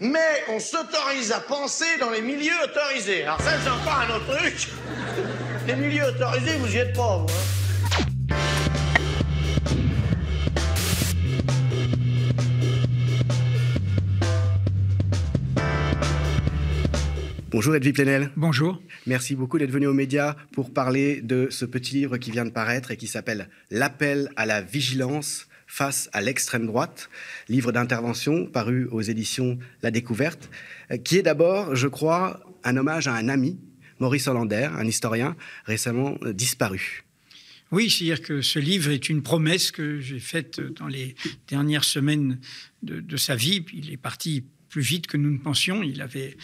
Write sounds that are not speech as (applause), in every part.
Mais on s'autorise à penser dans les milieux autorisés. Alors ça, c'est encore un autre truc. Les milieux autorisés, vous y êtes pas, vous. hein. Bonjour Edwy Plenel. Bonjour. Merci beaucoup d'être venu aux médias pour parler de ce petit livre qui vient de paraître et qui s'appelle L'appel à la vigilance face à l'extrême droite, livre d'intervention paru aux éditions La Découverte, euh, qui est d'abord, je crois, un hommage à un ami, Maurice Hollander, un historien récemment euh, disparu. Oui, c'est-à-dire que ce livre est une promesse que j'ai faite dans les dernières semaines de, de sa vie. Il est parti plus vite que nous ne pensions. Il avait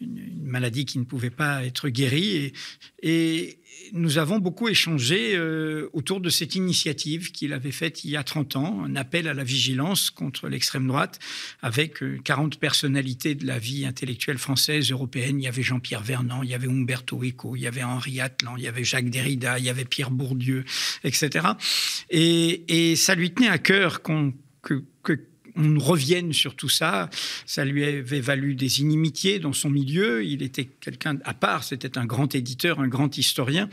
une, maladie qui ne pouvait pas être guérie. Et, nous avons beaucoup échangé euh, autour de cette initiative qu'il avait faite il y a 30 ans, un appel à la vigilance contre l'extrême droite, avec euh, 40 personnalités de la vie intellectuelle française, européenne. Il y avait Jean-Pierre Vernant, il y avait Umberto Eco, il y avait Henri Atlan, il y avait Jacques Derrida, il y avait Pierre Bourdieu, etc. Et, ça lui tenait à cœur qu'on que on revienne sur tout ça. Ça lui avait valu des inimitiés dans son milieu. Il était quelqu'un à part. C'était un grand éditeur, un grand historien,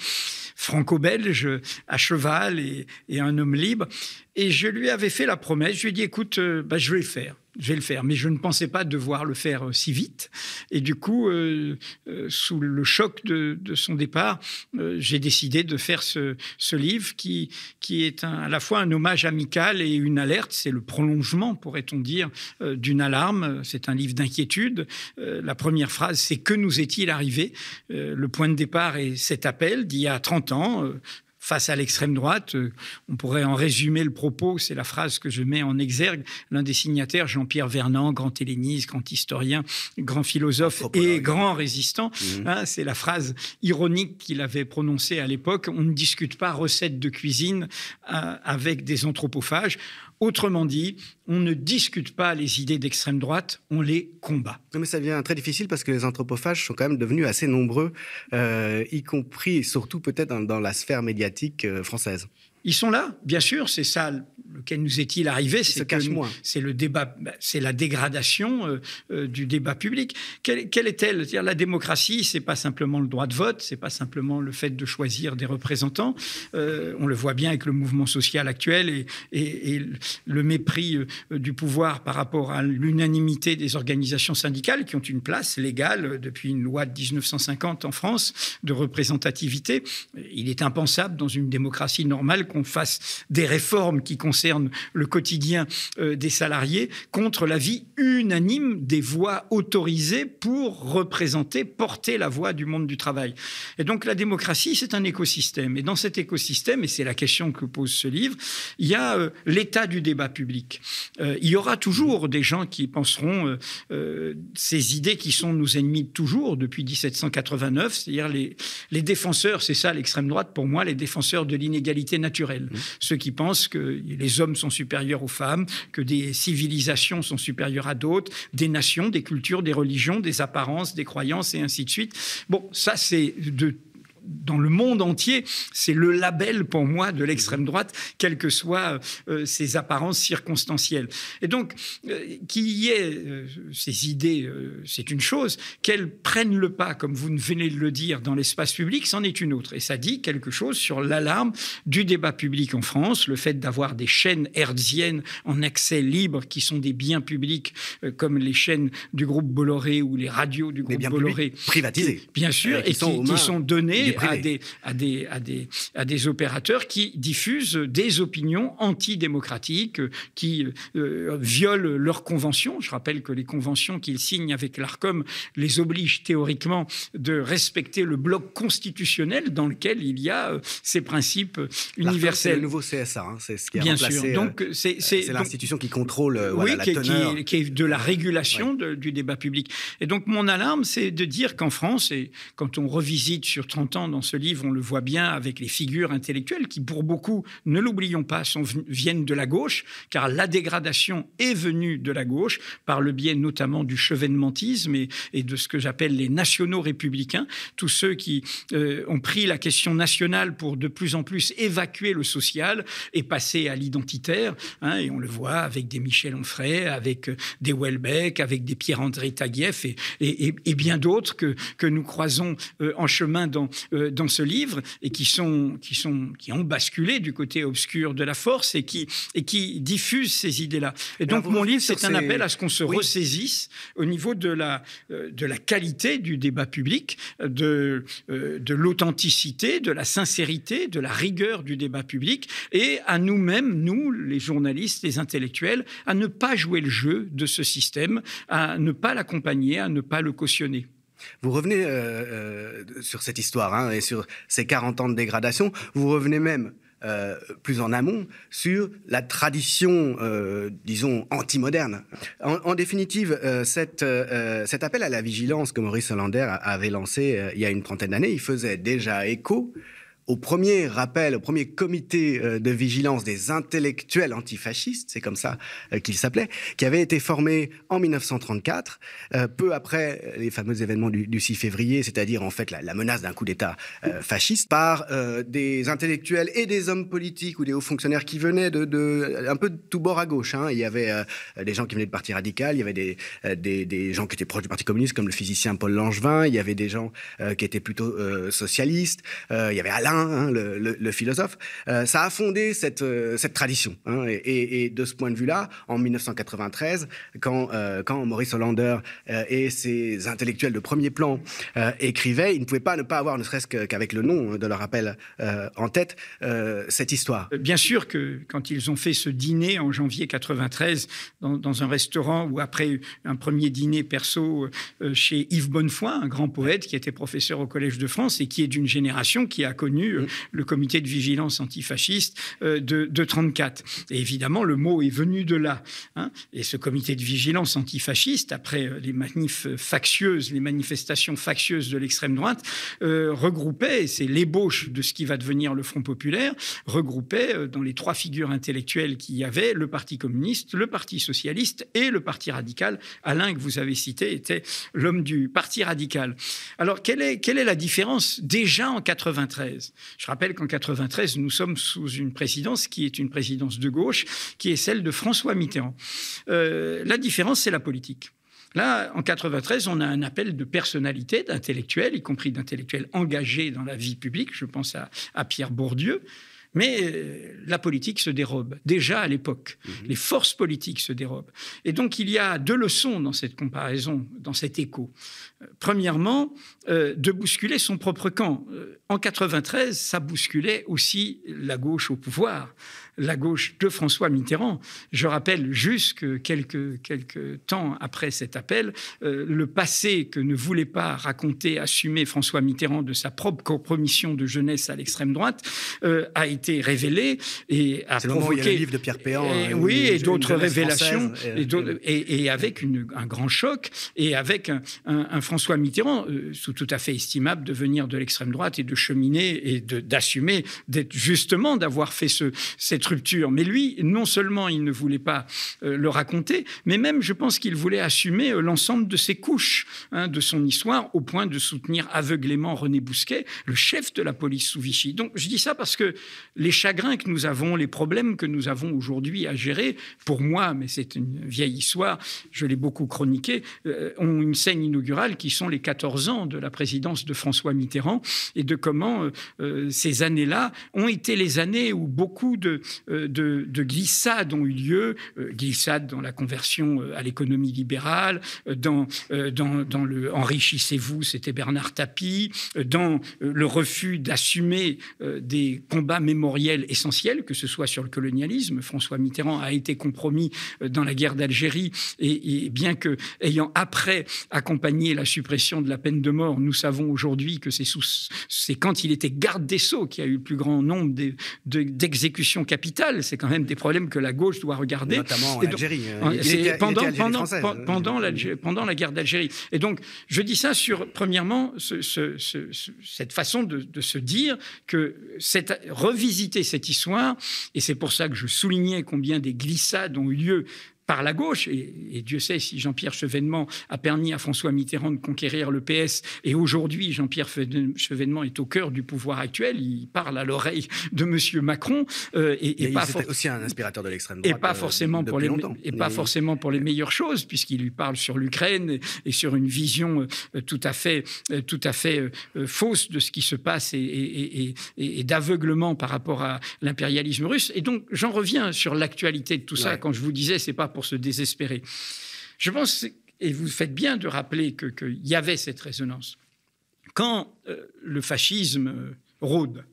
franco-belge, à cheval et, un homme libre. Et je lui avais fait la promesse. Je lui ai dit, écoute, euh, bah, je vais le faire. Je vais le faire, mais je ne pensais pas devoir le faire euh, si vite. Et du coup, euh, euh, sous le choc de, son départ, j'ai décidé de faire ce, livre qui, est à la fois un hommage amical et une alerte. C'est le prolongement, pourrait-on dire, d'une alarme. C'est un livre d'inquiétude. La première phrase, c'est que nous est-il arrivé? Le point de départ est cet appel d'il y a 30 ans face à l'extrême droite. Euh, On pourrait en résumer le propos, c'est la phrase que je mets en exergue. L'un des signataires, Jean-Pierre Vernant, grand helléniste, grand historien, grand philosophe et grand résistant, Mhm. hein, c'est la phrase ironique qu'il avait prononcée à l'époque. On ne discute pas recette de cuisine euh, avec des anthropophages. Autrement dit, on ne discute pas les idées d'extrême droite, on les combat. Non, mais ça devient très difficile parce que les anthropophages sont quand même devenus assez nombreux, euh, y compris et surtout peut-être dans, dans la sphère médiatique euh, française. Ils sont là, bien sûr, c'est ça. Lequel nous est-il arrivé moins. C'est le débat, bah, c'est la dégradation euh, euh, du débat public. Quelle, quelle est-elle? C'est-à-dire, La démocratie, c'est pas simplement le droit de vote, c'est pas simplement le fait de choisir des représentants. Euh, on le voit bien avec le mouvement social actuel et, et- et le mépris du pouvoir par rapport à l'unanimité des organisations syndicales qui ont une place légale depuis une loi de 1950 en France de représentativité. Il est impensable dans une démocratie normale qu'on fasse des réformes qui concernent le quotidien euh, des salariés contre l'avis unanime des voix autorisées pour représenter, porter la voix du monde du travail. Et donc la démocratie, c'est un écosystème. Et dans cet écosystème, et c'est la question que pose ce livre, il y a euh, l'état du débat public. Euh, il y aura toujours des gens qui penseront euh, ces idées qui sont nos ennemis de toujours depuis 1789, c'est-à-dire les, les défenseurs, c'est ça l'extrême droite pour moi, les défenseurs de l'inégalité naturelle. Ceux qui pensent que les hommes sont supérieurs aux femmes, que des civilisations sont supérieures à d'autres, des nations, des cultures, des religions, des apparences, des croyances et ainsi de suite. Bon, ça c'est de dans le monde entier, c'est le label pour moi de l'extrême droite, quelles que soient euh, ses apparences circonstancielles. Et donc, euh, qu'il y ait euh, ces idées, c'est une chose. Qu'elles prennent le pas, comme vous venez de le dire, dans l'espace public, c'en est une autre. Et ça dit quelque chose sur l'alarme du débat public en France, le fait d'avoir des chaînes hertziennes en accès libre qui sont des biens publics, comme les chaînes du groupe Bolloré ou les radios du groupe Bolloré. publics privatisés. Bien sûr, qui et sont qui, sont donnés à des, à, des, à, des, à des opérateurs qui diffusent des opinions antidémocratiques, euh, qui euh, violent leurs conventions. Je rappelle que les conventions qu'ils signent avec l'ARCOM les obligent théoriquement de respecter le bloc constitutionnel dans lequel il y a euh, ces principes L'ARCOM, C'est le universels. nouveau CSA, hein, c'est ce qui a Bien remplacé. sûr. Donc, c'est l'institution qui contrôle euh, voilà, oui, la qui, est- qui est, qui est de la régulation de- du débat public. Et donc, mon alarme, c'est de dire qu'en France, et quand on revisite sur 30 ans dans ce livre, on le voit bien avec les figures intellectuelles qui, pour beaucoup, ne l'oublions pas, sont, viennent de la gauche, car la dégradation est venue de la gauche par le biais notamment du chevènementisme et, de ce que j'appelle les nationaux républicains, tous ceux qui euh, ont pris la question nationale pour de plus en plus évacuer le social et passer à l'identitaire. Hein, et on le voit avec des Michel Onfray, avec euh, des Welbeck, avec des Pierre-André Taguieff et, et, et bien d'autres que, que nous croisons euh, en chemin dans, dans ce livre et qui, sont, qui, sont, qui ont basculé du côté obscur de la force et qui, et qui diffusent ces idées-là. Et donc, mon livre, c'est un appel à ce qu'on se ressaisisse au niveau de la, de la qualité du débat public, de, de l'authenticité, de la sincérité, de la rigueur du débat public et à nous-mêmes, nous, les journalistes, les intellectuels, à ne pas jouer le jeu de ce système, à ne pas l'accompagner, à ne pas le cautionner. Vous revenez euh, euh, sur cette histoire hein, et sur ces 40 ans de dégradation. Vous revenez même euh, plus en amont sur la tradition, disons, anti-moderne. En, définitive, cet appel à la vigilance que Maurice Hollander avait lancé il y a une trentaine d'années, il faisait déjà écho au premier rappel, au premier comité euh, de vigilance des intellectuels antifascistes, c'est comme ça euh, qu'il s'appelait, qui avait été formé en 1934, euh, peu après les fameux événements du, du 6 février, c'est-à-dire en fait la, menace d'un coup d'État fasciste, par des intellectuels et des hommes politiques ou des hauts fonctionnaires qui venaient de, un peu de tout bord à gauche. Hein. Il y avait des gens qui venaient du Parti radical, il y avait des, gens qui étaient proches du Parti communiste, comme le physicien Paul Langevin, il y avait des gens qui étaient plutôt socialistes, il y avait Alain Hein, le, philosophe, euh, ça a fondé cette, euh, cette tradition. Hein, et, de ce point de vue-là, en 1993, quand, euh, quand Maurice Hollander et ses intellectuels de premier plan écrivaient, ils ne pouvaient pas ne pas avoir, ne serait-ce qu'avec le nom de leur appel en tête, cette histoire. Bien sûr que quand ils ont fait ce dîner en janvier 93 dans, dans un restaurant ou après un premier dîner perso chez Yves Bonnefoy, un grand poète qui était professeur au Collège de France et qui est d'une génération qui a connu mmh. le comité de vigilance antifasciste de, de 34. Et évidemment, le mot est venu de là. Hein. Et ce comité de vigilance antifasciste, après les manifs factieuses, les manifestations factieuses de l'extrême droite, euh, regroupait, c'est l'ébauche de ce qui va devenir le Front populaire, regroupait euh, dans les trois figures intellectuelles qu'il y avait le Parti communiste, le Parti socialiste et le Parti radical. Alain, que vous avez cité, était l'homme du Parti radical. Alors, quelle est, quelle est la différence déjà en 93 Je rappelle qu'en 93, nous sommes sous une présidence qui est une présidence de gauche, qui est celle de François Mitterrand. Euh, la différence, c'est la politique. Là, en 93, on a un appel de personnalité, d'intellectuels, y compris d'intellectuels engagés dans la vie publique. Je pense à Pierre Bourdieu. Mais euh, la politique se dérobe, déjà à l'époque. Mmh. Les forces politiques se dérobent. Et donc, il y a deux leçons dans cette comparaison, dans cet écho. Euh, premièrement, euh, de bousculer son propre camp. Euh, en 93, ça bousculait aussi la gauche au pouvoir, la gauche de François Mitterrand. Je rappelle juste que quelques, quelques temps après cet appel, euh, le passé que ne voulait pas raconter, assumer François Mitterrand de sa propre compromission de jeunesse à l'extrême droite euh, a été révélé et a provoqué... Le, le livre de Pierre Péan. Et, oui, et d'autres révélations, et, et, et, avec une, un grand choc, et avec un, un, un François Mitterrand, euh, tout à fait estimable, de venir de l'extrême droite et de cheminer et d'assumer, d'être justement d'avoir fait ce, cette rupture. Mais lui, non seulement il ne voulait pas euh, le raconter, mais même je pense qu'il voulait assumer euh, l'ensemble de ses couches hein, de son histoire, au point de soutenir aveuglément René Bousquet, le chef de la police sous Vichy. Donc je dis ça parce que les chagrins que nous avons, les problèmes que nous avons aujourd'hui à gérer, pour moi, mais c'est une vieille histoire, je l'ai beaucoup chroniqué, euh, ont une scène inaugurale qui sont les 14 ans de la présidence de François Mitterrand et de comment euh, ces années-là ont été les années où beaucoup de, euh, de, de glissades ont eu lieu, euh, glissades dans la conversion euh, à l'économie libérale, euh, dans, dans, dans le enrichissez-vous, c'était Bernard Tapie, dans le refus d'assumer des combats mémoriels essentiels, que ce soit sur le colonialisme. François Mitterrand a été compromis dans la guerre d'Algérie et, et bien que, ayant après accompagné la suppression de la peine de mort, nous savons aujourd'hui que c'est quand il était garde des Sceaux qu'il y a eu le plus grand nombre d'exécutions de, capitales. C'est quand même des problèmes que la gauche doit regarder. Notamment en Algérie. pendant, pendant, pendant, la, pendant la guerre d'Algérie. Et donc, je dis ça sur, premièrement, cette façon de, de, se dire que cette, revisiter cette histoire, et c'est pour ça que je soulignais combien des glissades ont eu lieu par la gauche, et, Dieu sait si Jean-Pierre Chevènement a permis à François Mitterrand de conquérir le PS, et aujourd'hui Jean-Pierre Chevènement est au cœur du pouvoir actuel, il parle à l'oreille de M. Macron, euh, et, pas aussi un inspirateur de l'extrême droite. Et pas forcément euh, pour les et pas forcément pour les meilleures choses, puisqu'il lui parle sur l'Ukraine et sur une vision euh, tout à fait, tout à fait fausse de ce qui se passe et, et d'aveuglement par rapport à l'impérialisme russe. Et donc j'en reviens sur l'actualité de tout ça quand je vous disais c'est pas pour se désespérer. Je pense, et vous faites bien de rappeler qu'il y avait cette résonance. Quand euh, le fascisme euh, rôde,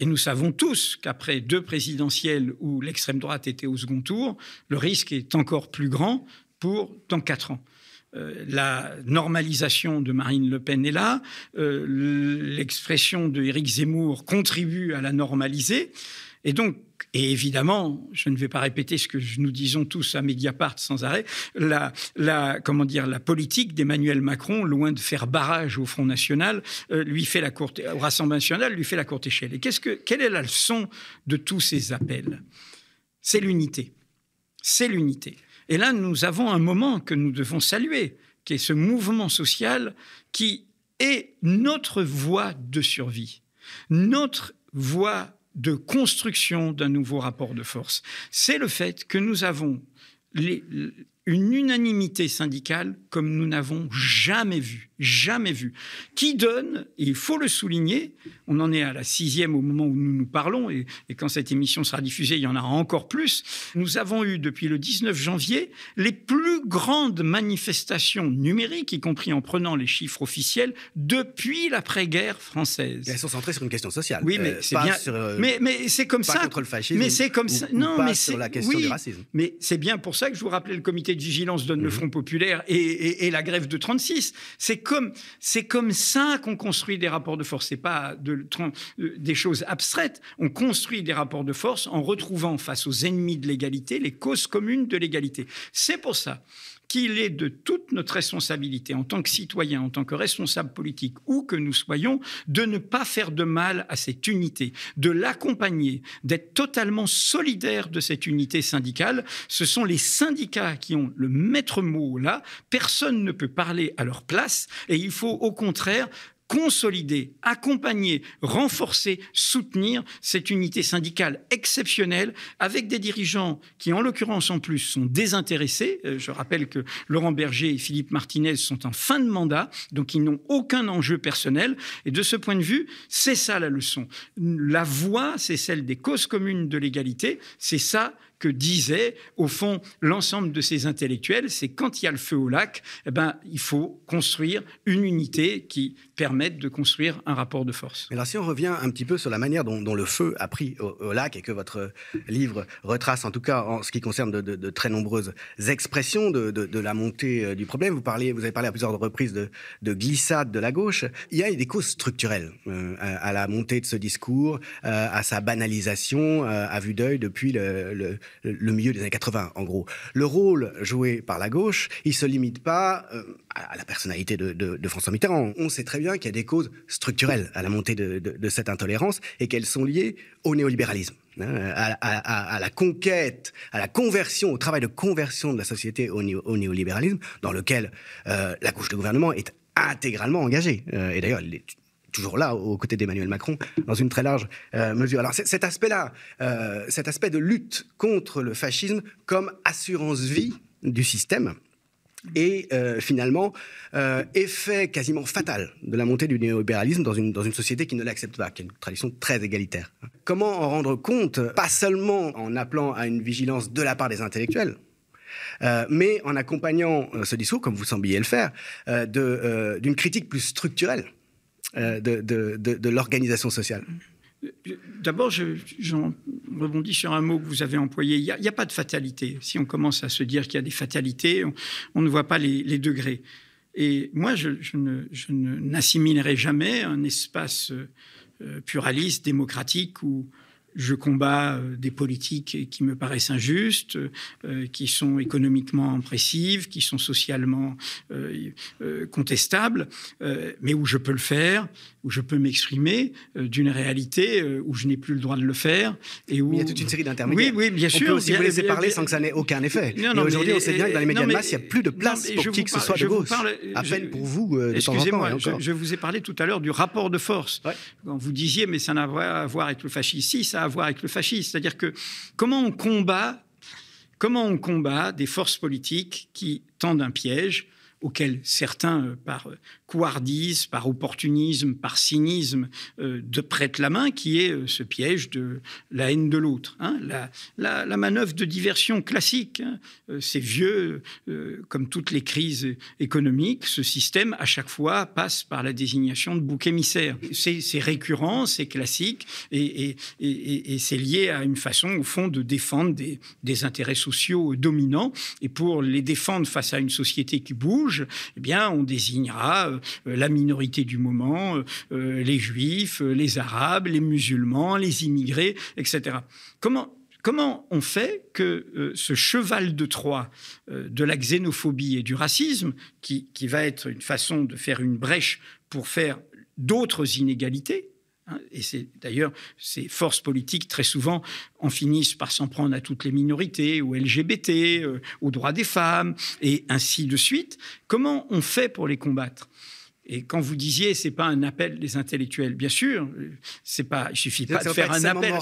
et nous savons tous qu'après deux présidentielles où l'extrême droite était au second tour, le risque est encore plus grand pour dans quatre ans. Euh, la normalisation de Marine Le Pen est là, l'expression de Éric Zemmour contribue à la normaliser, et donc et évidemment, je ne vais pas répéter ce que nous disons tous à Mediapart sans arrêt, la, la comment dire, la politique d'Emmanuel Macron, loin de faire barrage au Front National, euh, lui fait la courte, au Rassemblement National, lui fait la courte échelle. Et qu'est-ce que, quelle est la leçon de tous ces appels? C'est l'unité. C'est l'unité. Et là, nous avons un moment que nous devons saluer, qui est ce mouvement social qui est notre voie de survie, notre voie de construction d'un nouveau rapport de force. C'est le fait que nous avons une unanimité syndicale comme nous n'avons jamais vu jamais vu, qui donne, il faut le souligner, on en est à la sixième au moment où nous nous parlons, et, quand cette émission sera diffusée, il y en aura encore plus, nous avons eu depuis le 19 janvier les plus grandes manifestations numériques, y compris en prenant les chiffres officiels, depuis l'après-guerre française. elles sont centrées sur une question sociale. Oui, mais euh, c'est bien. Euh, mais, mais c'est comme pas ça. contre le fascisme. Mais c'est comme ça. non, mais sur la question du racisme. Mais c'est bien pour ça que je vous rappelais le comité vigilance donne le mhm. Front populaire et, et la grève de 36. C'est c'est comme ça qu'on construit des rapports de force. C'est pas de, euh, des choses abstraites. On construit des rapports de force en retrouvant face aux ennemis de l'égalité les causes communes de l'égalité. C'est pour ça qu'il est de toute notre responsabilité en tant que citoyen, en tant que responsable politique, où que nous soyons, de ne pas faire de mal à cette unité, de l'accompagner, d'être totalement solidaire de cette unité syndicale. Ce sont les syndicats qui ont le maître mot là. Personne ne peut parler à leur place et il faut au contraire consolider, accompagner, renforcer, soutenir cette unité syndicale exceptionnelle avec des dirigeants qui, en l'occurrence en plus, sont désintéressés. Euh, je rappelle que Laurent Berger et Philippe Martinez sont en fin de mandat, donc ils n'ont aucun enjeu personnel. Et de ce point de vue, c'est ça la leçon. La voie, c'est celle des causes communes de l'égalité. C'est ça que disait, au fond, l'ensemble de ces intellectuels, c'est quand il y a le feu au lac, eh ben, il faut construire une unité qui permette de construire un rapport de force. Alors, si on revient un petit peu sur la manière dont, le feu a pris au, lac et que votre livre retrace, en tout cas en ce qui concerne de, très nombreuses expressions de, la montée euh, du problème, vous, parliez, vous avez parlé à plusieurs reprises de, glissade de la gauche. Il y a des causes structurelles euh, à, la montée de ce discours, euh, à sa banalisation à vue d'œil depuis le milieu des années 80, en gros. Le rôle joué par la gauche, il se limite pas euh, à la personnalité de, François Mitterrand. On sait très bien qu'il y a des causes structurelles à la montée de, cette intolérance et qu'elles sont liées au néolibéralisme. Hein, à, la conquête, à la conversion, au travail de conversion de la société au, néolibéralisme, dans lequel euh, la gauche de gouvernement est intégralement engagée. Euh, et d'ailleurs, toujours là, aux côtés d'Emmanuel Macron, dans une très large euh, mesure. Alors cet aspect-là, euh, cet aspect de lutte contre le fascisme comme assurance vie du système, et euh, finalement effet quasiment fatal de la montée du néolibéralisme dans une, dans une société qui ne l'accepte pas, qui a une tradition très égalitaire. Comment en rendre compte, pas seulement en appelant à une vigilance de la part des intellectuels, mais en accompagnant ce discours, comme vous sembliez le faire, d'une critique plus structurelle euh, de, l'organisation sociale D'abord, j'en rebondis sur un mot que vous avez employé. Il n'y a, pas de fatalité. Si on commence à se dire qu'il y a des fatalités, on, ne voit pas les, degrés. Et moi, je, je n'assimilerai jamais un espace euh, pluraliste, démocratique, où je combats euh, des politiques qui me paraissent injustes, euh, qui sont économiquement impressives, qui sont socialement euh, contestables, mais où je peux le faire, où je peux m'exprimer d'une réalité où je n'ai plus le droit de le faire. Et où... il y a toute une série d'intermédiaires. Oui, oui, bien sûr. On peut aussi vous laisser parler sans que ça n'ait aucun effet. Non, non, aujourd'hui, on sait bien que dans les médias de masse, il n'y a plus de place pour qui que ce soit de gauche. À peine pour vous, de temps en temps. Je, je, vous ai parlé tout à l'heure du rapport de force. Quand vous disiez, mais ça n'a à voir avec le fascisme. Si, ça a à voir avec le fascisme c'est-à-dire que comment on combat, comment on combat des forces politiques qui tendent un piège auquel certains, euh, par euh, couardise, par opportunisme, par cynisme, euh, de prête la main, qui est ce piège de la haine de l'autre. Hein. La, manœuvre de diversion classique, hein. c'est vieux, comme toutes les crises économiques, ce système, à chaque fois, passe par la désignation de bouc émissaire. C'est récurrent, c'est classique, et, c'est lié à une façon, au fond, de défendre des, des intérêts sociaux dominants, et pour les défendre face à une société qui bouge, eh bien, on désignera euh, la minorité du moment, euh, euh, les juifs, les arabes, les musulmans, les immigrés, etc. Comment, Comment on fait que ce cheval de Troie de la xénophobie et du racisme, qui, va être une façon de faire une brèche pour faire d'autres inégalités, et c'est d'ailleurs ces forces politiques très souvent en finissent par s'en prendre à toutes les minorités, aux LGBT, euh, aux droits des femmes, et ainsi de suite. Comment on fait pour les combattre? Et quand vous disiez, c'est pas un appel des intellectuels, bien sûr, c'est pas, il suffit pas de faire un appel,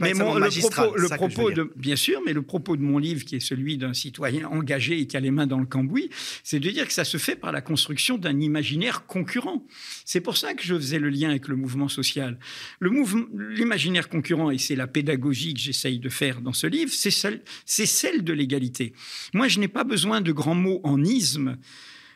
mais, le propos, le propos de, bien sûr, mais le propos de mon livre, qui est celui d'un citoyen engagé et qui a les mains dans le cambouis, c'est de dire que ça se fait par la construction d'un imaginaire concurrent. C'est pour ça que je faisais le lien avec le mouvement social. Le mouvement, l'imaginaire concurrent, et c'est la pédagogie que j'essaye de faire dans ce livre, c'est celle, c'est celle de l'égalité. Moi, je n'ai pas besoin de grands mots en isme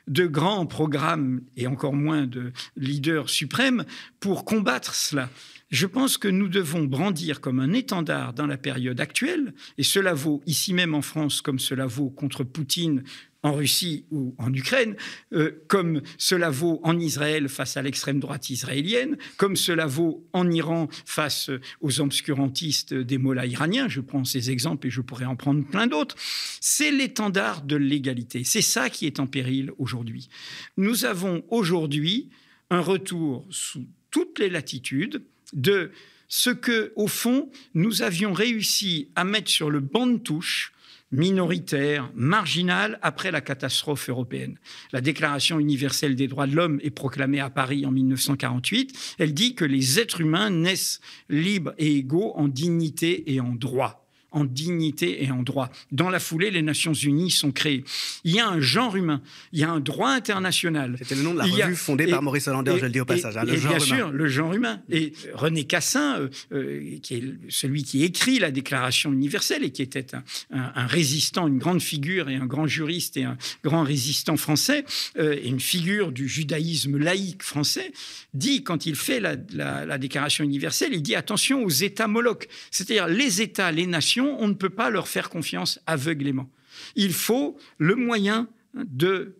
de grands programmes et encore moins de leaders suprêmes pour combattre cela. Je pense que nous devons brandir comme un étendard dans la période actuelle, et cela vaut ici même en France comme cela vaut contre Poutine en Russie ou en Ukraine, euh, comme cela vaut en Israël face à l'extrême droite israélienne, comme cela vaut en Iran face aux obscurantistes des mollahs iraniens. Je prends ces exemples et je pourrais en prendre plein d'autres. C'est l'étendard de l'égalité. C'est ça qui est en péril aujourd'hui. Nous avons aujourd'hui un retour sous toutes les latitudes de ce que, au fond, nous avions réussi à mettre sur le banc de touche minoritaire, marginale après la catastrophe européenne. La Déclaration universelle des droits de l'homme est proclamée à Paris en 1948. Elle dit que les êtres humains naissent libres et égaux en dignité et en droit en dignité et en droit. Dans la foulée, les Nations Unies sont créées. Il y a un genre humain, il y a un droit international. C'était le nom de la revue fondée par Maurice Hollander, je le dis au passage. Hein, le genre bien sûr, le genre humain. Et René Cassin, euh, euh, qui est celui qui écrit la Déclaration universelle et qui était un, résistant, une grande figure et un grand juriste et un grand résistant français, euh, et une figure du judaïsme laïque français, dit, quand il fait la, la Déclaration universelle, il dit attention aux États molocs, c'est-à-dire les États, les nations on ne peut pas leur faire confiance aveuglément. Il faut le moyen de,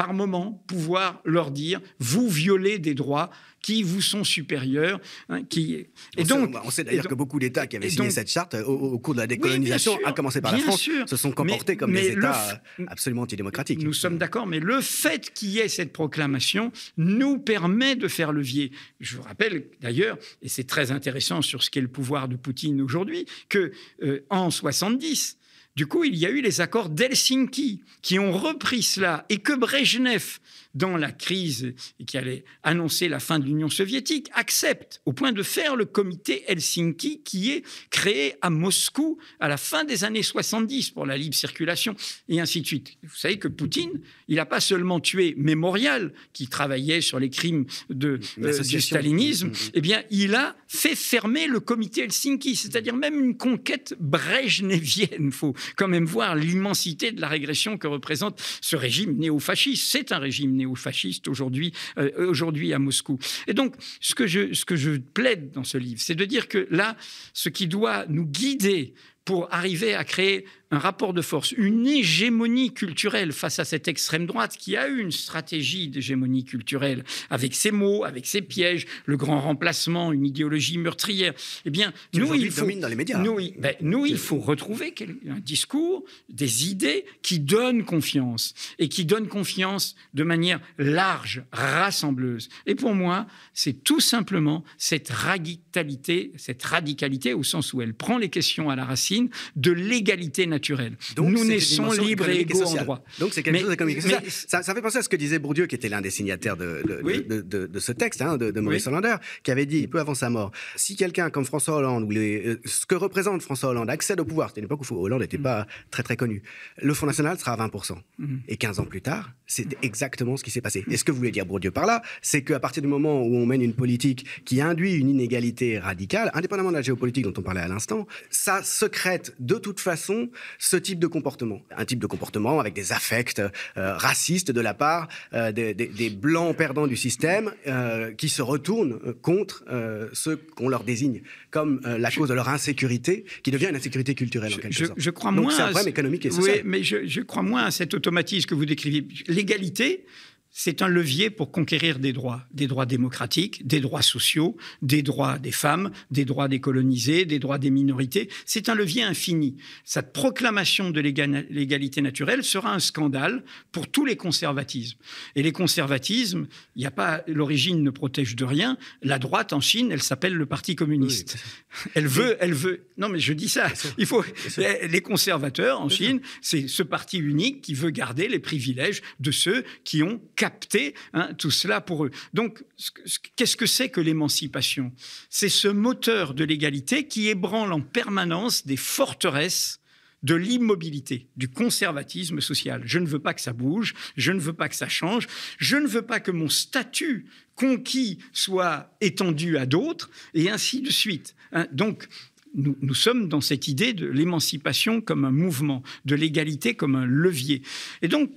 par moment, pouvoir leur dire, vous violez des droits qui vous sont supérieurs. Hein, qui... Et on donc, sait, on sait d'ailleurs que beaucoup d'États qui avaient signé cette charte au, cours de la décolonisation, à commencer par la France, se sont comportés comme des États absolument antidémocratiques. Nous sommes d'accord, mais le fait qu'il y ait cette proclamation nous permet de faire levier. Je vous rappelle d'ailleurs, et c'est très intéressant sur ce qu'est le pouvoir de Poutine aujourd'hui, que euh, en 70, du coup, il y a eu les accords d'Helsinki qui ont repris cela et que Brejnev dans la crise qui allait annoncer la fin de l'Union soviétique, accepte au point de faire le comité Helsinki qui est créé à Moscou à la fin des années 70 pour la libre circulation et ainsi de suite. Vous savez que Poutine, il n'a pas seulement tué Mémorial, qui travaillait sur les crimes de, euh, du stalinisme, mm, mm, eh bien, il a fait fermer le comité Helsinki, c'est-à-dire même une conquête brejnevienne. Faut quand même voir l'immensité de la régression que représente ce régime néofasciste. C'est un régime néo-fasciste aujourd'hui, euh, aujourd'hui à Moscou. Et donc, ce que, je, ce que je plaide dans ce livre, c'est de dire que là, ce qui doit nous guider pour arriver à créer un rapport de force, une hégémonie culturelle face à cette extrême droite qui a eu une stratégie d'hégémonie culturelle avec ses mots, avec ses pièges, le grand remplacement, une idéologie meurtrière. Eh bien, nous, il faut, dans les médias. Nous, ben, nous, il faut retrouver un discours, des idées qui donnent confiance et qui donnent confiance de manière large, rassembleuse. Et pour moi, c'est tout simplement cette radicalité, cette radicalité au sens où elle prend les questions à la racine de l'égalité naturelle. Donc, Nous naissons libres et égaux en droit. Donc c'est quelque chose d'économique. Ça, ça, fait penser à ce que disait Bourdieu, qui était l'un des signataires de, de, de, ce texte, hein, de, Maurice Hollander, qui avait dit, peu avant sa mort, si quelqu'un comme François Hollande, ou les, euh, ce que représente François Hollande, accède au pouvoir, c'était une époque où Hollande n'était mm. pas très très connu, le Front National sera à 20%. Mm. Et 15 ans plus tard, c'est exactement ce qui s'est passé. Et ce que voulait dire Bourdieu par là, c'est qu'à partir du moment où on mène une politique qui induit une inégalité radicale, indépendamment de la géopolitique dont on parlait à l'instant, ça secrète de toute façon ce type de comportement. Un type de comportement avec des affects euh, racistes de la part euh, des, blancs perdants du système euh, qui se retournent contre ceux qu'on leur désigne comme la cause de leur insécurité, qui devient une insécurité culturelle en quelque je, sorte. Je crois Donc c'est un problème économique et social. Oui, mais je, je crois moins à cet automatisme que vous décrivez. L'égalité, c'est un levier pour conquérir des droits, des droits démocratiques, des droits sociaux, des droits des femmes, des droits des colonisés, des droits des minorités. C'est un levier infini. Cette proclamation de l'égalité naturelle sera un scandale pour tous les conservatismes. Et les conservatismes, il n'y a pas, l'origine ne protège de rien. La droite en Chine, elle s'appelle le Parti communiste. Elle veut, elle veut. Non, mais je dis ça. Il faut. Les conservateurs en Chine, c'est ce parti unique qui veut garder les privilèges de ceux qui ont capter hein, tout cela pour eux. Donc, qu'est-ce que c'est que l'émancipation? C'est ce moteur de l'égalité qui ébranle en permanence des forteresses de l'immobilité, du conservatisme social. Je ne veux pas que ça bouge, je ne veux pas que ça change, je ne veux pas que mon statut conquis soit étendu à d'autres, et ainsi de suite. Hein. Donc, nous, nous, sommes dans cette idée de l'émancipation comme un mouvement, de l'égalité comme un levier. Et donc,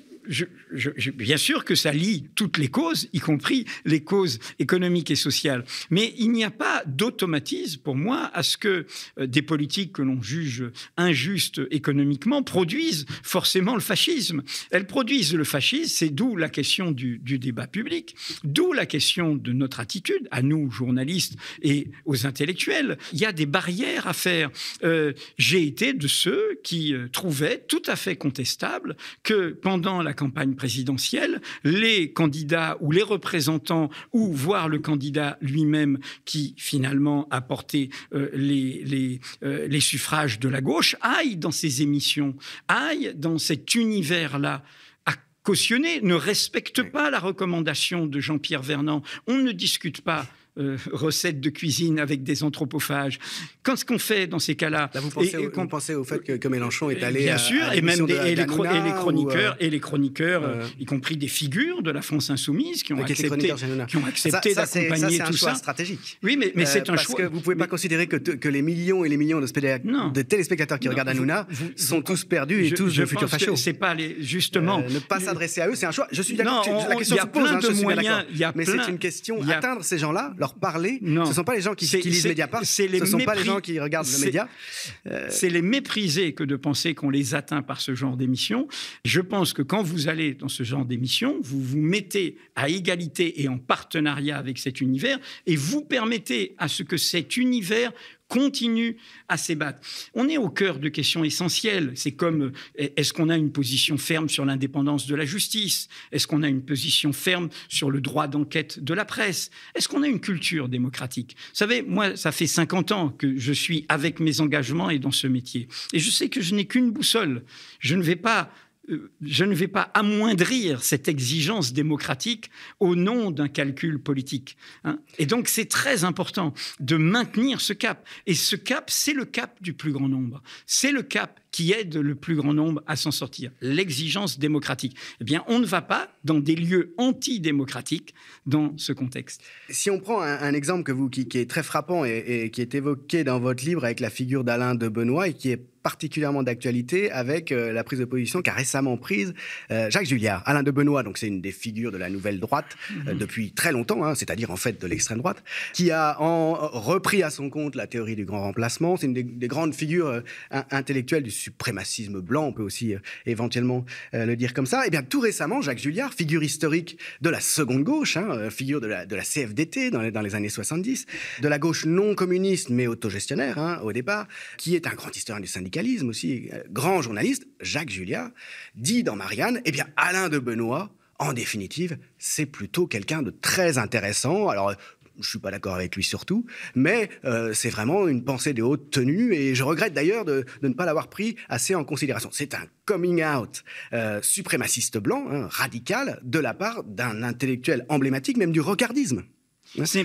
bien sûr que ça lie toutes les causes, y compris les causes économiques et sociales. Mais il n'y a pas d'automatisme pour moi à ce que euh, des politiques que l'on juge injustes économiquement produisent forcément le fascisme. Elles produisent le fascisme, c'est d'où la question du, débat public, d'où la question de notre attitude, à nous, journalistes et aux intellectuels. Il y a des barrières à faire. Euh, j'ai été de ceux qui euh, trouvaient tout à fait contestable que pendant la campagne présidentielle, les candidats ou les représentants, ou voire le candidat lui-même qui finalement a porté euh, les, les, euh, les suffrages de la gauche, aillent dans ces émissions, aillent dans cet univers-là à cautionner, ne respecte pas la recommandation de Jean-Pierre Vernant. On ne discute pas euh, recettes de cuisine avec des anthropophages. Qu'est-ce qu'on fait dans ces cas-là vous pensez, au, fait que, Mélenchon est allé Bien sûr, et même des, et, les, chroniqueurs, euh, et les chroniqueurs euh, y compris des figures de la France insoumise, qui ont accepté, qui ont accepté d'accompagner tout ça. C'est un choix stratégique. Oui, mais, mais c'est un parce choix. Parce que vous pouvez pas considérer que, que, les millions et les millions de, de téléspectateurs qui regardent Hanouna sont tous perdus et tous de futurs fachos. C'est pas les, justement. ne pas s'adresser à eux, c'est un choix. Je suis d'accord. La question se pose. Hein, mais c'est une question. Atteindre ces gens-là leur parler. Non. Ce ne sont pas les gens qui, qui lisent Mediapart. Ce ne sont pas les gens qui regardent le média. Euh, c'est les mépriser que de penser qu'on les atteint par ce genre d'émission. Je pense que quand vous allez dans ce genre d'émission, vous vous mettez à égalité et en partenariat avec cet univers et vous permettez à ce que cet univers continue à s'ébattre. On est au cœur de questions essentielles. C'est comme euh, est-ce qu'on a une position ferme sur l'indépendance de la justice? Est-ce qu'on a une position ferme sur le droit d'enquête de la presse? Est-ce qu'on a une culture démocratique? Vous savez, moi, ça fait 50 ans que je suis avec mes engagements et dans ce métier. Et je sais que je n'ai qu'une boussole. Je ne vais pas je ne vais pas amoindrir cette exigence démocratique au nom d'un calcul politique. Hein. Et donc c'est très important de maintenir ce cap. Et ce cap, c'est le cap du plus grand nombre. C'est le cap qui aide le plus grand nombre à s'en sortir. L'exigence démocratique. Eh bien, on ne va pas dans des lieux antidémocratiques dans ce contexte. Si on prend un, exemple que vous, qui, est très frappant et, et, qui est évoqué dans votre livre avec la figure d'Alain de Benoît et qui est particulièrement d'actualité avec euh, la prise de position qu'a récemment prise euh, Jacques Julliard. Alain de Benoît, donc c'est une des figures de la nouvelle droite euh, mhm. depuis très longtemps, hein, c'est-à-dire en fait de l'extrême droite, qui a en, repris à son compte la théorie du grand remplacement. C'est une des, grandes figures intellectuelles du suprémacisme blanc, on peut aussi éventuellement le dire comme ça. Et eh bien tout récemment, Jacques Julliard, figure historique de la seconde gauche, hein, figure de la, CFDT dans les, dans les, années 70, de la gauche non communiste mais autogestionnaire hein, au départ, qui est un grand historien du syndicalisme aussi, grand journaliste, Jacques Julliard, dit dans Marianne, eh bien Alain de Benoît, en définitive, c'est plutôt quelqu'un de très intéressant. Alors, je suis pas d'accord avec lui surtout, mais euh, c'est vraiment une pensée de haute tenue et je regrette d'ailleurs de, ne pas l'avoir pris assez en considération. C'est un coming out euh, suprémaciste blanc, hein, radical, de la part d'un intellectuel emblématique, même du rocardisme.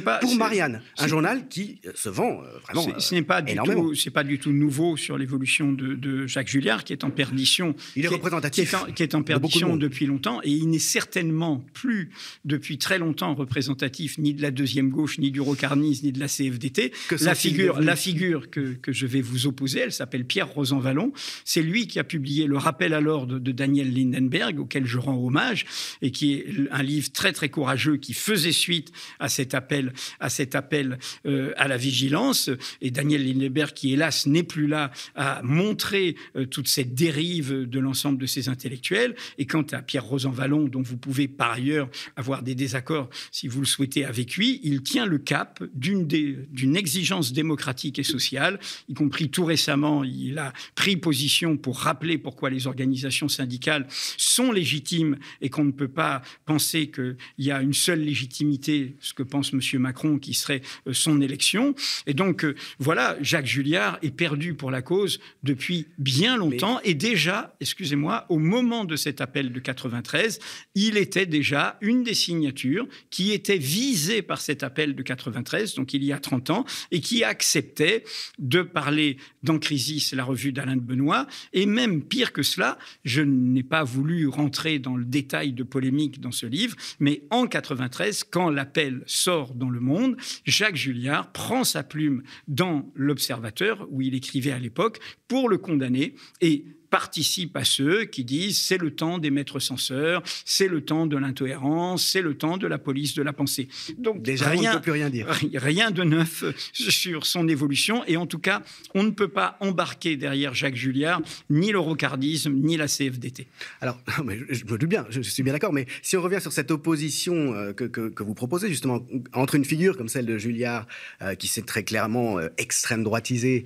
Pas pour Marianne, un journal qui euh, se vend euh, vraiment. Ce n'est pas du tout, c'est pas du tout nouveau sur l'évolution de, Jacques Julliard, qui est en perdition. Il est représentatif. Qui est en, perdition depuis longtemps, et il n'est certainement plus depuis très longtemps représentatif ni de la deuxième gauche, ni du rocarnisme, ni de la CFDT. Que la figure, la figure que, que, je vais vous opposer, elle s'appelle Pierre Rosanvallon. C'est lui qui a publié le rappel à l'ordre de Daniel Lindenberg, auquel je rends hommage, et qui est un livre très très courageux qui faisait suite à cette appel, à cet appel euh, à la vigilance. Et Daniel Lindeberg, qui hélas n'est plus là, a montré euh, toute cette dérive de l'ensemble de ces intellectuels. Et quant à Pierre Rosanvallon, dont vous pouvez par ailleurs avoir des désaccords si vous le souhaitez avec lui, il tient le cap d'une exigence démocratique et sociale, y compris tout récemment, il a pris position pour rappeler pourquoi les organisations syndicales sont légitimes et qu'on ne peut pas penser qu'il y a une seule légitimité, ce que pense M. Macron, qui serait euh, son élection. Et donc, euh, voilà, Jacques Julliard est perdu pour la cause depuis bien longtemps. Et déjà, excusez-moi, au moment de cet appel de 93, il était déjà une des signatures qui était visée par cet appel de 93, donc il y a 30 ans, et qui acceptait de parler dans Crisis, la revue d'Alain de Benoît. Et même pire que cela, je n'ai pas voulu rentrer dans le détail de polémique dans ce livre, mais en 93, quand l'appel sort dans le monde, Jacques Julliard prend sa plume dans l'Observateur, où il écrivait à l'époque, pour le condamner. Et participe à ceux qui disent c'est le temps des maîtres censeurs, c'est le temps de l'intolérance, c'est le temps de la police de la pensée. Donc déjà rien, on ne peut plus rien dire. Rien de neuf (laughs) sur son évolution et en tout cas on ne peut pas embarquer derrière Jacques Julliard ni le rocardisme ni la CFDT. Alors (laughs) mais je me doute bien, je suis bien d'accord, mais si on revient sur cette opposition euh, que, que, vous proposez justement entre une figure comme celle de Julliard euh, qui s'est très clairement euh, extrême droitisée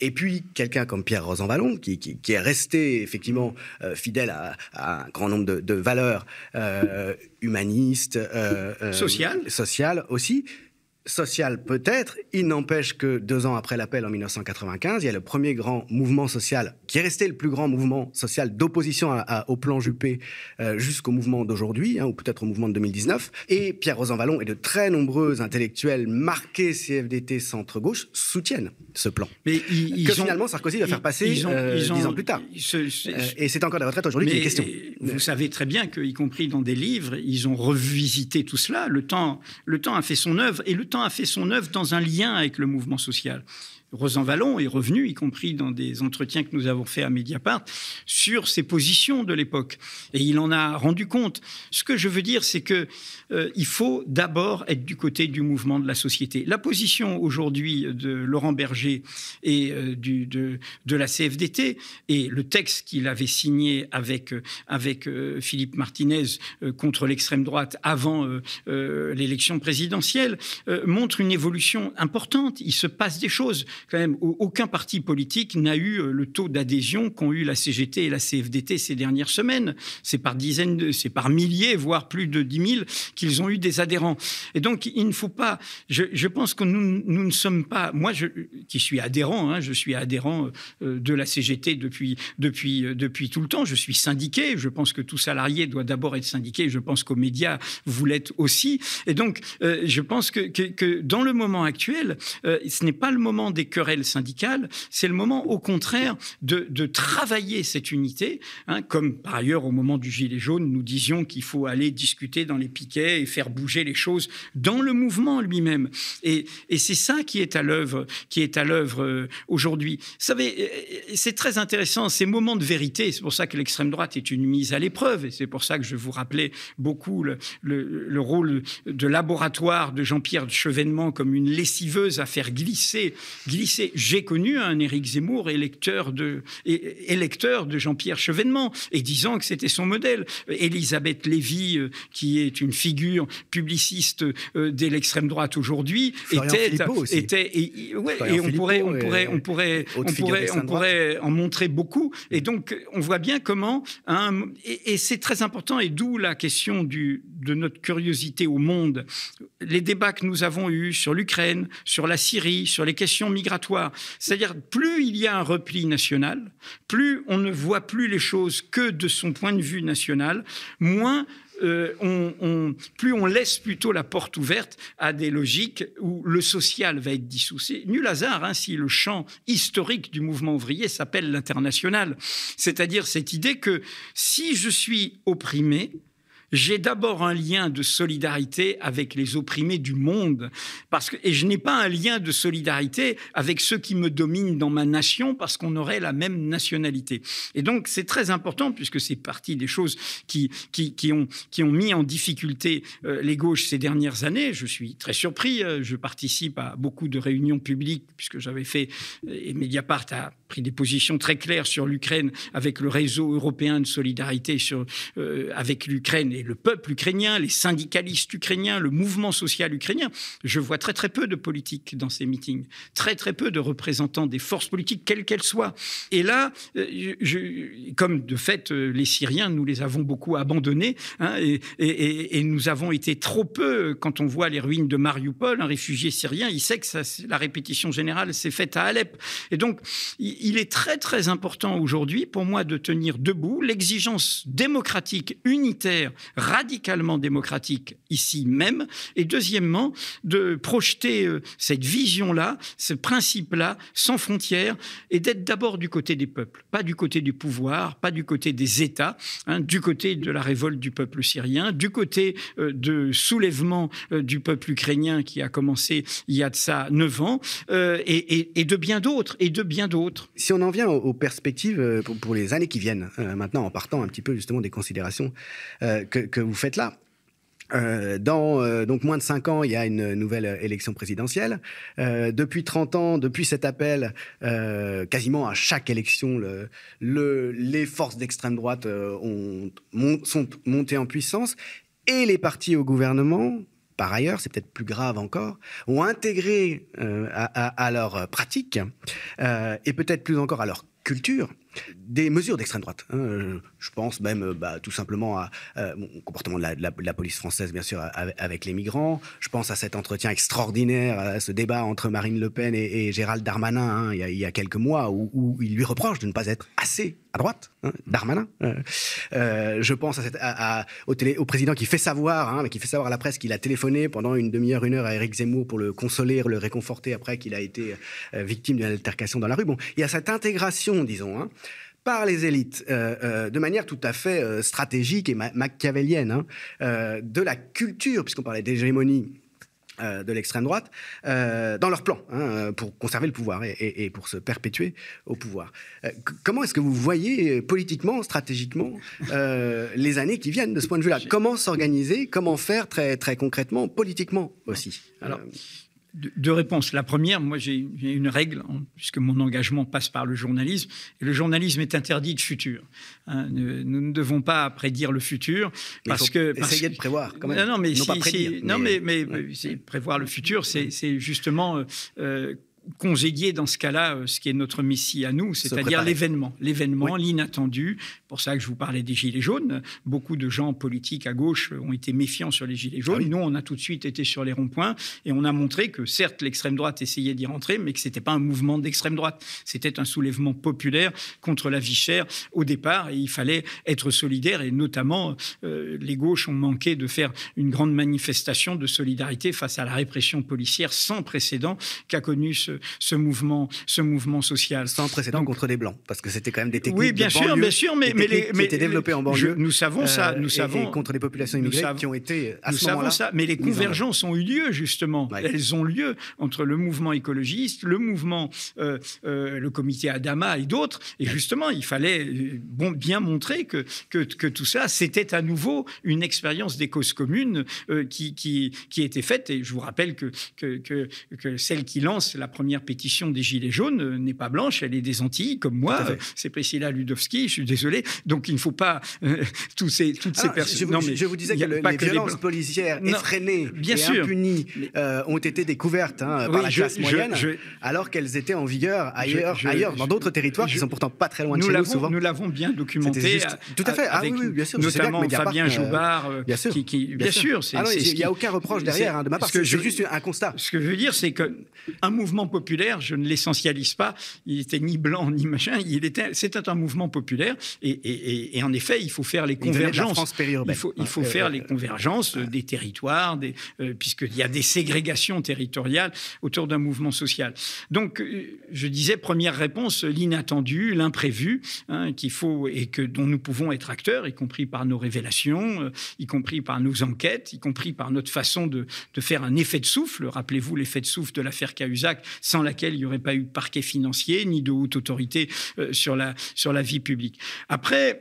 et puis quelqu'un comme Pierre Rosanvallon qui, qui, qui est rester effectivement euh, fidèle à, un grand nombre de, valeurs euh, humanistes, euh, sociales aussi, social peut-être, il n'empêche que deux ans après l'appel en 1995, il y a le premier grand mouvement social, qui est resté le plus grand mouvement social d'opposition au plan Juppé euh, jusqu'au mouvement d'aujourd'hui, hein, ou peut-être au mouvement de 2019. Et Pierre Rosanvallon et de très nombreux intellectuels marqués CFDT centre-gauche soutiennent ce plan. Mais ils, que finalement Sarkozy va faire passer dix ans plus tard. Euh, et c'est encore la retraite aujourd'hui qui est question. Vous savez très bien qu'y compris dans des livres, ils ont revisité tout cela. Le temps, le temps a fait son œuvre et le temps a fait son œuvre dans un lien avec le mouvement social. Rosanvallon est revenu, y compris dans des entretiens que nous avons faits à Mediapart, sur ses positions de l'époque. Et il en a rendu compte. Ce que je veux dire, c'est que euh, il faut d'abord être du côté du mouvement de la société. La position aujourd'hui de Laurent Berger et euh, de, la CFDT et le texte qu'il avait signé avec, euh, avec Philippe Martinez contre l'extrême droite avant l'élection présidentielle montre une évolution importante. Il se passe des choses quand même, aucun parti politique n'a eu euh, le taux d'adhésion qu'ont eu la CGT et la CFDT ces dernières semaines. C'est par dizaines, c'est par milliers, voire plus de 10 000 qu'ils ont eu des adhérents. Et donc, il ne faut pas. Je, pense que nous, nous, ne sommes pas. Moi, qui suis adhérent, hein, je suis adhérent euh, de la CGT depuis, depuis, euh, depuis tout le temps. Je suis syndiqué. Je pense que tout salarié doit d'abord être syndiqué. Je pense qu'aux médias, vous l'êtes aussi. Et donc, je pense que, dans le moment actuel, ce n'est pas le moment des querelles syndicales, c'est le moment au contraire de, travailler cette unité, hein, comme par ailleurs au moment du Gilet jaune, nous disions qu'il faut aller discuter dans les piquets et faire bouger les choses dans le mouvement lui-même. Et, c'est ça qui est à l'œuvre, qui euh, aujourd'hui. Vous savez, euh, c'est très intéressant ces moments de vérité. C'est pour ça que l'extrême droite est une mise à l'épreuve, et c'est pour ça que je vous rappelais beaucoup le, le rôle de laboratoire de Jean-Pierre Chevènement comme une lessiveuse à faire glisser. J'ai connu un Éric Zemmour électeur de, électeur de Jean-Pierre Chevènement et disant que c'était son modèle. Elisabeth Lévy, euh, qui est une figure publiciste euh, de l'extrême droite aujourd'hui, était, était et, on pourrait, on pourrait, on pourrait, on pourrait, on pourrait en montrer beaucoup. Et donc, on voit bien comment, et, c'est très important, et d'où la question du, de notre curiosité au monde. Les débats que nous avons eus sur l'Ukraine, sur la Syrie, sur les questions migratoires, c'est-à-dire plus il y a un repli national, plus on ne voit plus les choses que de son point de vue national, moins euh, on, plus on laisse plutôt la porte ouverte à des logiques où le social va être dissous. C'est nul hasard hein, si le champ historique du mouvement ouvrier s'appelle l'international. C'est-à-dire cette idée que si je suis opprimé, j'ai d'abord un lien de solidarité avec les opprimés du monde, parce que, et je n'ai pas un lien de solidarité avec ceux qui me dominent dans ma nation, parce qu'on aurait la même nationalité. Et donc, c'est très important, puisque c'est partie des choses qui, qui, ont, qui ont mis en difficulté euh, les gauches ces dernières années. Je suis très surpris, euh, je participe à beaucoup de réunions publiques, puisque j'avais fait, et Mediapart a pris des positions très claires sur l'Ukraine avec le réseau européen de solidarité euh, avec l'Ukraine et le peuple ukrainien, les syndicalistes ukrainiens, le mouvement social ukrainien. Je vois très très peu de politique dans ces meetings, très très peu de représentants des forces politiques, quelles qu'elles soient. Et là, euh, comme de fait euh, les Syriens, nous les avons beaucoup abandonnés hein, et, nous avons été trop peu, quand on voit les ruines de Mariupol, un réfugié syrien, il sait que la répétition générale s'est faite à Alep. Et donc, est très très important aujourd'hui pour moi de tenir debout l'exigence démocratique unitaire radicalement démocratique ici même, et deuxièmement, de projeter euh, cette vision-là, ce principe-là, sans frontières, et d'être d'abord du côté des peuples, pas du côté du pouvoir, pas du côté des États, hein, du côté de la révolte du peuple syrien, du côté euh, de soulèvement euh, du peuple ukrainien qui a commencé il y a de ça neuf ans, et, de bien d'autres, et de bien d'autres. Si on en vient aux, perspectives pour, les années qui viennent, maintenant en partant un petit peu justement des considérations que, que vous faites là. Euh, dans euh, donc moins de cinq ans, il y a une nouvelle élection présidentielle. Euh, depuis 30 ans, depuis cet appel, quasiment à chaque élection, le, le, les forces d'extrême droite ont, sont montées en puissance et les partis au gouvernement. Par ailleurs, c'est peut-être plus grave encore, ont intégré à, à, leur pratique et peut-être plus encore à leur culture des mesures d'extrême droite. Hein. Je pense même euh, bah, tout simplement à, euh, au comportement de la, police française, bien sûr, avec, les migrants. Je pense à cet entretien extraordinaire, à ce débat entre Marine Le Pen et, Gérald Darmanin hein, il, y a, quelques mois, où, il lui reproche de ne pas être assez à droite, hein, Darmanin. Euh, je pense à au, président qui fait savoir, qui fait savoir à la presse qu'il a téléphoné pendant une demi-heure, une heure à Éric Zemmour pour le consoler, le réconforter après qu'il a été victime d'une altercation dans la rue. Bon, il y a cette intégration, disons, par les élites euh, euh, de manière tout à fait euh, stratégique et machiavélienne hein, de la culture, puisqu'on parlait d'hégémonie de l'extrême droite, dans leur plan hein, pour conserver le pouvoir et, pour se perpétuer au pouvoir. comment est-ce que vous voyez politiquement, stratégiquement, les années qui viennent de ce point de vue-là? Comment s'organiser? Comment faire très, très concrètement, politiquement aussi? Alors, deux réponses. La première, moi j'ai une règle, hein, puisque mon engagement passe par le journalisme, et le journalisme est interdit de futur. Hein. nous, ne devons pas prédire le futur, parce que... Essayer de prévoir, quand même. Non, non mais, non, non, mais, mais, prévoir le futur, c'est justement... Euh, congédier dans ce cas-là euh, ce qui est notre messie à nous, c'est-à-dire l'événement, l'événement, l'inattendu. Pour ça que je vous parlais des gilets jaunes. Beaucoup de gens politiques à gauche ont été méfiants sur les gilets jaunes. Ah nous, on a tout de suite été sur les ronds-points et on a montré que certes l'extrême droite essayait d'y rentrer, mais que c'était pas un mouvement d'extrême droite. C'était un soulèvement populaire contre la vie chère au départ et il fallait être solidaire et notamment euh, les gauches ont manqué de faire une grande manifestation de solidarité face à la répression policière sans précédent qu'a connu ce, ce, mouvement, ce mouvement social. Sans précédent contre des blancs, parce que c'était quand même des techniques oui, bien sûr, bien sûr, mais, mais les, qui étaient développées en banlieue. nous savons ça, nous savons contre les populations immigrées qui ont été à nous ce moment-là. ça, mais les convergences ont eu lieu justement. Elles ont lieu entre le mouvement écologiste, le mouvement, euh, euh, le comité Adama et d'autres. Et justement, il fallait euh, bon, bien montrer que, que, que tout ça, c'était à nouveau une expérience des causes communes qui, qui, qui était faite. Et je vous rappelle que, que, que, que celle qui lance la première première pétition des Gilets jaunes n'est pas blanche, elle est des Antilles, comme moi. C'est Priscilla Ludowski, je suis désolé. Donc il ne faut pas tous ces, toutes ces personnes. Je, je, vous disais que les violences policières effrénées bien et sûr. impunies ont été découvertes hein, par la classe moyenne, alors qu'elles étaient en vigueur ailleurs, ailleurs dans d'autres territoires qui sont pourtant pas très loin de chez nous souvent. Nous l'avons bien documenté. tout à fait. Ah, oui, bien sûr. Notamment Fabien Joubard. bien sûr. Qui, bien, sûr. Ah il n'y a aucun reproche derrière hein, de ma part. C'est juste un constat. Ce que je veux dire, c'est qu'un mouvement populaire, je ne l'essentialise pas, il était ni blanc ni machin, il était, c'était un mouvement populaire. Et, en effet, il faut faire les convergences. il faut, il faut faire les convergences des territoires, des, euh, puisqu'il y a des ségrégations territoriales autour d'un mouvement social. Donc, euh, je disais, première réponse, l'inattendu, l'imprévu, hein, qu'il faut et que dont nous pouvons être acteurs, y compris par nos révélations, euh, y compris par nos enquêtes, y compris par notre façon de, de faire un effet de souffle. Rappelez-vous l'effet de souffle de l'affaire Cahuzac, sans laquelle il n'y aurait pas eu de parquet financier ni de haute autorité euh, sur, la, sur la vie publique. Après, après,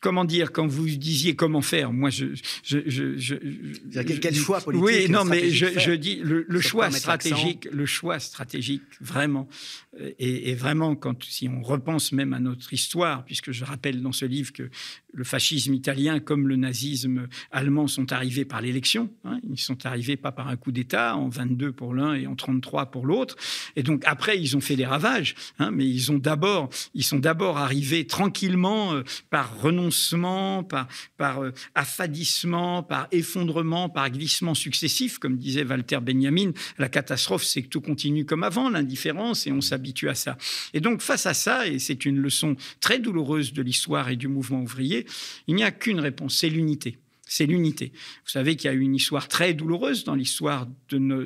comment dire, quand vous disiez comment faire, moi, je. je, je, je quel, choix politique Oui, non, mais je, dis le, choix stratégique, le choix stratégique, vraiment, euh, et, vraiment, quand, si on repense même à notre histoire, puisque je rappelle dans ce livre que le fascisme italien comme le nazisme allemand sont arrivés par l'élection, hein, ils sont arrivés pas par un coup d'État, en 22 pour l'un et en 33 pour l'autre, et donc après, ils ont fait des ravages, hein, mais ils ont d'abord, ils sont d'abord arrivés tranquillement euh, par renoncement, par, par euh, affadissement, par effondrement, par glissement successif, comme disait Walter Benjamin. La catastrophe, c'est que tout continue comme avant, l'indifférence, et on s'habitue à ça. Et donc, face à ça, et c'est une leçon très douloureuse de l'histoire et du mouvement ouvrier, il n'y a qu'une réponse, c'est l'unité c'est l'unité. Vous savez qu'il y a eu une histoire très douloureuse dans l'histoire de, nos,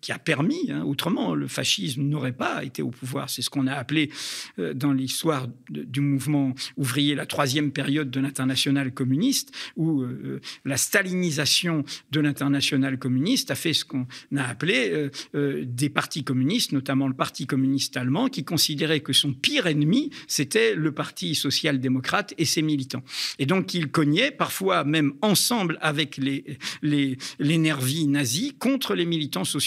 qui a permis, hein, autrement le fascisme n'aurait pas été au pouvoir. C'est ce qu'on a appelé euh, dans l'histoire du mouvement ouvrier la troisième période de l'international communiste, où euh, la stalinisation de l'international communiste a fait ce qu'on a appelé euh, des partis communistes, notamment le Parti communiste allemand, qui considérait que son pire ennemi, c'était le Parti social-démocrate et ses militants. Et donc il cognait, parfois même ensemble avec les, les, les nazis, contre les militants sociaux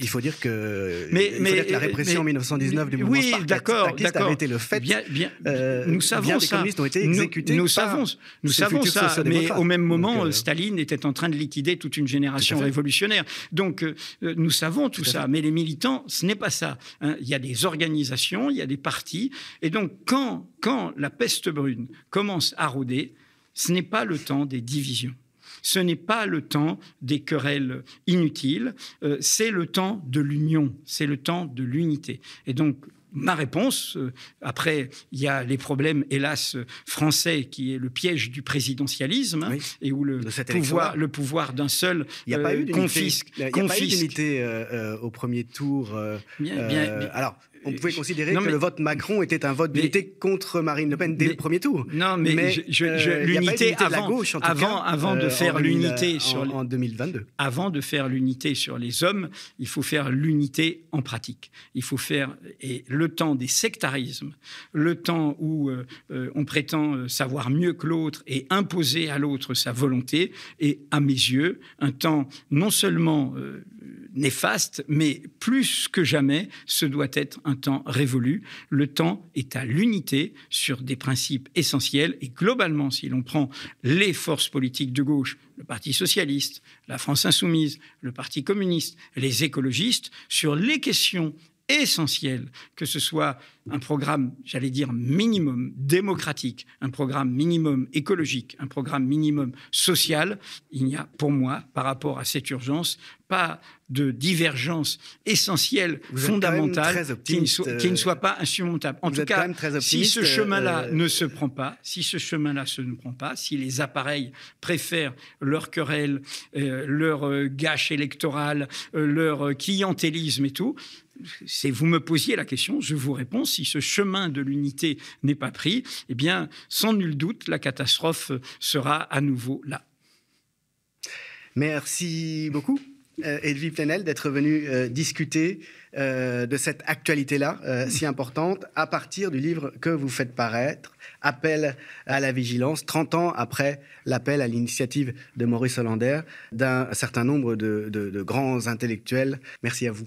Il faut dire que, mais, mais la répression en 1919 du mouvement oui, d'accord, d'accord. avait été le fait. Bien, bien, euh, nous savons ça. Les communistes ont été exécutés. Nous, savons, nous savons ça. Mais au même moment, euh, Staline était en train de liquider toute une génération révolutionnaire. Donc euh, nous savons tout, ça. Mais les militants, ce n'est pas ça. Hein. Il y a des organisations, il y a des partis. Et donc quand, quand la peste brune commence à rôder, ce n'est pas le temps des divisions. Ce n'est pas le temps des querelles inutiles, euh, c'est le temps de l'union, c'est le temps de l'unité. Et donc, ma réponse, euh, après, il y a les problèmes, hélas, français, qui est le piège du présidentialisme, et où le pouvoir, le pouvoir d'un seul il n'y a pas eu confisque. Il n'y a, pas eu d'unité euh, au premier tour. bien, bien, alors, on pouvait considérer que le vote Macron était un vote d'unité contre Marine Le Pen dès le premier tour. Non, mais, euh, l'unité avant, la gauche, avant, avant de euh, faire l'unité sur en, 2022. Avant de faire l'unité sur les hommes, il faut faire l'unité en pratique. Il faut faire et le temps des sectarismes, le temps où euh, on prétend savoir mieux que l'autre et imposer à l'autre sa volonté, est à mes yeux un temps non seulement néfaste, mais plus que jamais, ce doit être un temps révolu. Le temps est à l'unité sur des principes essentiels et globalement, si l'on prend les forces politiques de gauche, le Parti socialiste, la France insoumise, le Parti communiste, les écologistes, sur les questions essentiel que ce soit un programme, j'allais dire, minimum démocratique, un programme minimum écologique, un programme minimum social. Il n'y a, pour moi, par rapport à cette urgence, pas de divergence essentielle, fondamentale, qui ne, qui ne, soit pas insurmontable. En tout cas, si ce chemin-là euh, ne se prend pas, si ce chemin-là se ne prend pas, si les appareils préfèrent leur querelle, euh, leur euh, gâche électoral, leur clientélisme et tout, c'est vous me posiez la question, je vous réponds, si ce chemin de l'unité n'est pas pris, eh bien, sans nul doute, la catastrophe sera à nouveau là. Merci beaucoup. Euh, Edwy Plenel d'être venu euh, discuter euh, de cette actualité-là si importante à partir du livre que vous faites paraître, Appel à la vigilance, 30 ans après l'appel à l'initiative de Maurice Hollander, d'un certain nombre de grands intellectuels. Merci à vous.